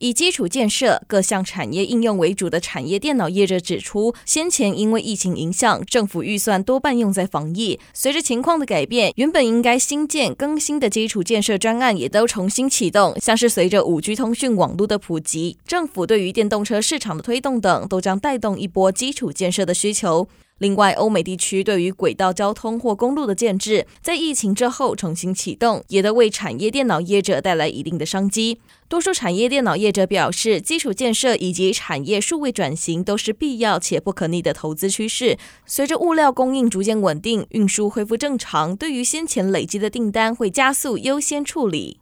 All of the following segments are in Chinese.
以基础建设各项产业应用为主的产业电脑业者指出，先前因为疫情影响，政府预算多半用在防疫。随着情况的改变，原本应该新建更新的基础建设专案也都重新启动。像是随着五 G 通讯网络的普及，政府对于电动车市场的推动等，都将带动一波基础建设的需求。另外，欧美地区对于轨道交通或公路的建制，在疫情之后重新启动，也都为产业电脑业者带来一定的商机。多数产业电脑业者表示，基础建设以及产业数位转型都是必要且不可逆的投资趋势。随着物料供应逐渐稳定，运输恢复正常，对于先前累积的订单会加速优先处理。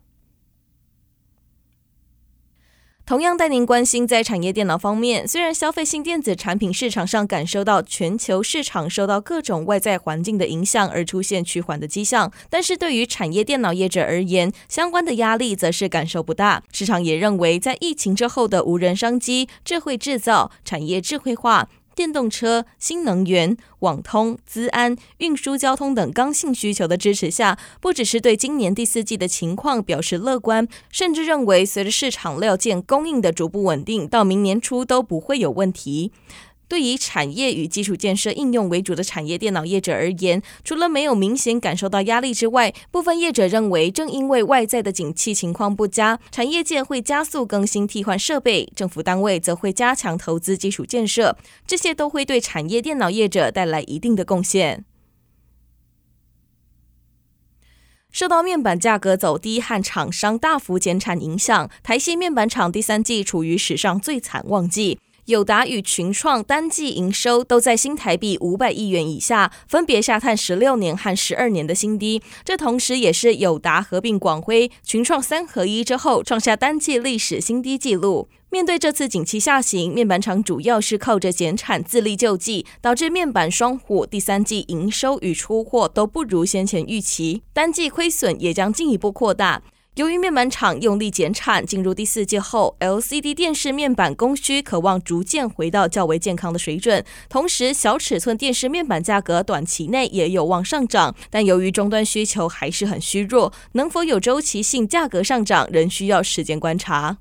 同样带您关心，在产业电脑方面，虽然消费性电子产品市场上感受到全球市场受到各种外在环境的影响而出现趋缓的迹象，但是对于产业电脑业者而言，相关的压力则是感受不大。市场也认为，在疫情之后的无人商机、智慧制造、产业智慧化。电动车、新能源、网通、资安、运输交通等刚性需求的支持下，不只是对今年第四季的情况表示乐观，甚至认为随着市场料件供应的逐步稳定，到明年初都不会有问题。对于产业与基础建设应用为主的产业电脑业者而言，除了没有明显感受到压力之外，部分业者认为，正因为外在的景气情况不佳，产业界会加速更新替换设备，政府单位则会加强投资基础建设，这些都会对产业电脑业者带来一定的贡献。受到面板价格走低和厂商大幅减产影响，台系面板厂第三季处于史上最惨旺季。友达与群创单季营收都在新台币五百亿元以下，分别下探十六年和十二年的新低。这同时也是友达合并广辉、群创三合一之后创下单季历史新低纪录。面对这次景气下行，面板厂主要是靠着减产自力救济，导致面板双虎第三季营收与出货都不如先前预期，单季亏损也将进一步扩大。由于面板厂用力减产，进入第四季后，LCD 电视面板供需可望逐渐回到较为健康的水准。同时，小尺寸电视面板价格短期内也有望上涨，但由于终端需求还是很虚弱，能否有周期性价格上涨，仍需要时间观察。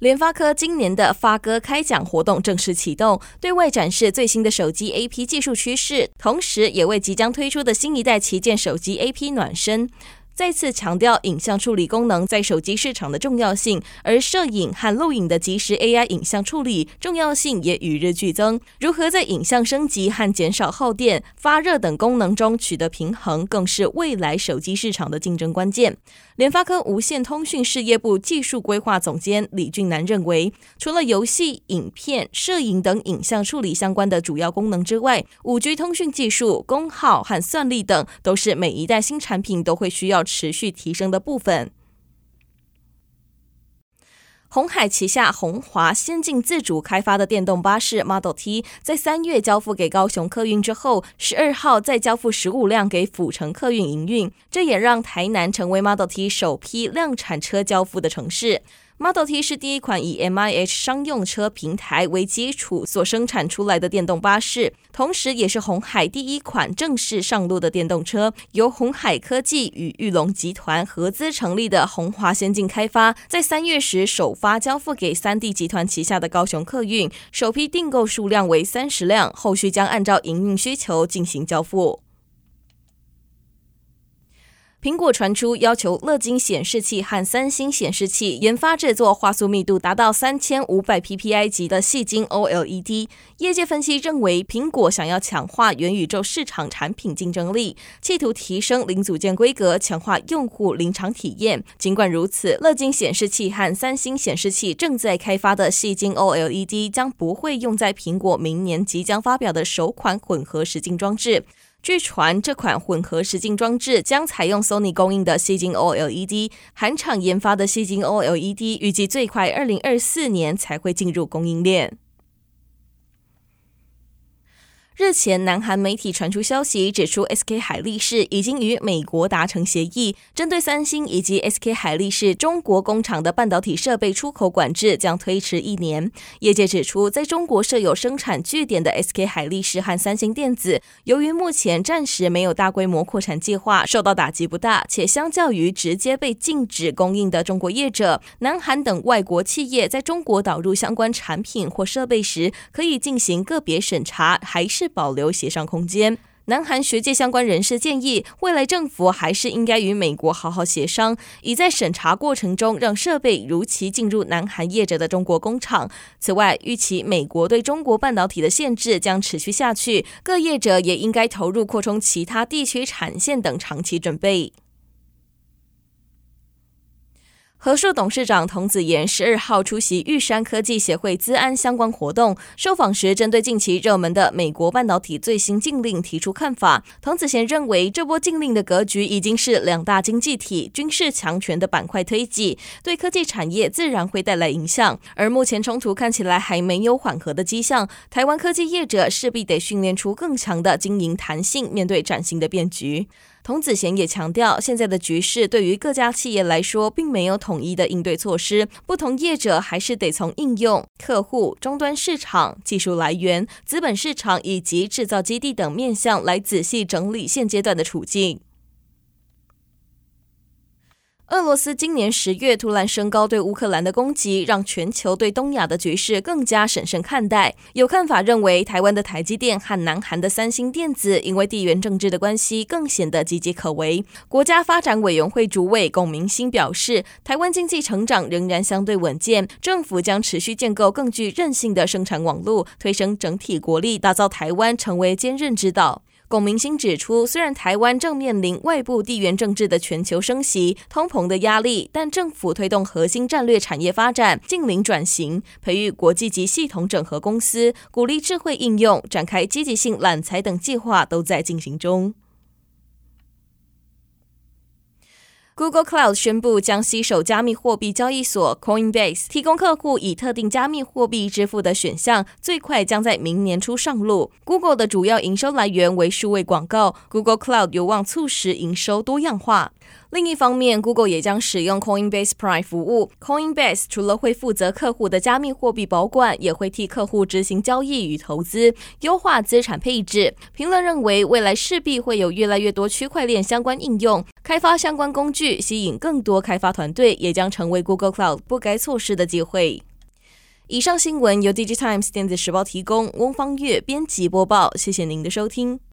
联发科今年的发哥开奖活动正式启动，对外展示最新的手机 AP 技术趋势，同时也为即将推出的新一代旗舰手机 AP 暖身。再次强调影像处理功能在手机市场的重要性，而摄影和录影的即时 AI 影像处理重要性也与日俱增。如何在影像升级和减少耗电、发热等功能中取得平衡，更是未来手机市场的竞争关键。联发科无线通讯事业部技术规划总监李俊南认为，除了游戏、影片、摄影等影像处理相关的主要功能之外，5G 通讯技术、功耗和算力等，都是每一代新产品都会需要持续提升的部分。鸿海旗下鸿华先进自主开发的电动巴士 Model T，在三月交付给高雄客运之后，十二号再交付十五辆给府城客运营运，这也让台南成为 Model T 首批量产车交付的城市。Model T 是第一款以 MIH 商用车平台为基础所生产出来的电动巴士，同时也是鸿海第一款正式上路的电动车。由鸿海科技与裕隆集团合资成立的鸿华先进开发，在三月时首发交付给三地集团旗下的高雄客运，首批订购数量为三十辆，后续将按照营运需求进行交付。苹果传出要求乐金显示器和三星显示器研发制作画素密度达到三千五百 PPI 级的细晶 OLED。业界分析认为，苹果想要强化元宇宙市场产品竞争力，企图提升零组件规格，强化用户临场体验。尽管如此，乐金显示器和三星显示器正在开发的细晶 OLED 将不会用在苹果明年即将发表的首款混合实境装置。据传，这款混合实境装置将采用 Sony 供应的吸晶 OLED，韩厂研发的吸晶 OLED 预计最快二零二四年才会进入供应链。日前，南韩媒体传出消息，指出 SK 海力士已经与美国达成协议，针对三星以及 SK 海力士中国工厂的半导体设备出口管制将推迟一年。业界指出，在中国设有生产据点的 SK 海力士和三星电子，由于目前暂时没有大规模扩产计划，受到打击不大，且相较于直接被禁止供应的中国业者，南韩等外国企业在中国导入相关产品或设备时，可以进行个别审查，还是保留协商空间。南韩学界相关人士建议，未来政府还是应该与美国好好协商，以在审查过程中让设备如期进入南韩业者的中国工厂。此外，预期美国对中国半导体的限制将持续下去，各业者也应该投入扩充其他地区产线等长期准备。和硕董事长童子贤十二号出席玉山科技协会资安相关活动，受访时针对近期热门的美国半导体最新禁令提出看法。童子贤认为，这波禁令的格局已经是两大经济体军事强权的板块推挤，对科技产业自然会带来影响。而目前冲突看起来还没有缓和的迹象，台湾科技业者势必得训练出更强的经营弹性，面对崭新的变局。童子贤也强调，现在的局势对于各家企业来说，并没有统一的应对措施，不同业者还是得从应用、客户、终端市场、技术来源、资本市场以及制造基地等面向来仔细整理现阶段的处境。俄罗斯今年十月突然升高对乌克兰的攻击，让全球对东亚的局势更加审慎看待。有看法认为，台湾的台积电和南韩的三星电子因为地缘政治的关系，更显得岌岌可危。国家发展委员会主委龚明鑫表示，台湾经济成长仍然相对稳健，政府将持续建构更具韧性的生产网络，推升整体国力，打造台湾成为坚韧之岛。龚明鑫指出，虽然台湾正面临外部地缘政治的全球升级、通膨的压力，但政府推动核心战略产业发展、近邻转型、培育国际级系统整合公司、鼓励智慧应用、展开积极性揽才等计划都在进行中。Google Cloud 宣布将携手加密货币交易所 Coinbase，提供客户以特定加密货币支付的选项，最快将在明年初上路。Google 的主要营收来源为数位广告，Google Cloud 有望促使营收多样化。另一方面，Google 也将使用 Coinbase Prime 服务。Coinbase 除了会负责客户的加密货币保管，也会替客户执行交易与投资，优化资产配置。评论认为，未来势必会有越来越多区块链相关应用，开发相关工具，吸引更多开发团队，也将成为 Google Cloud 不该错失的机会。以上新闻由 DigiTimes 电子时报提供，翁方月编辑播报。谢谢您的收听。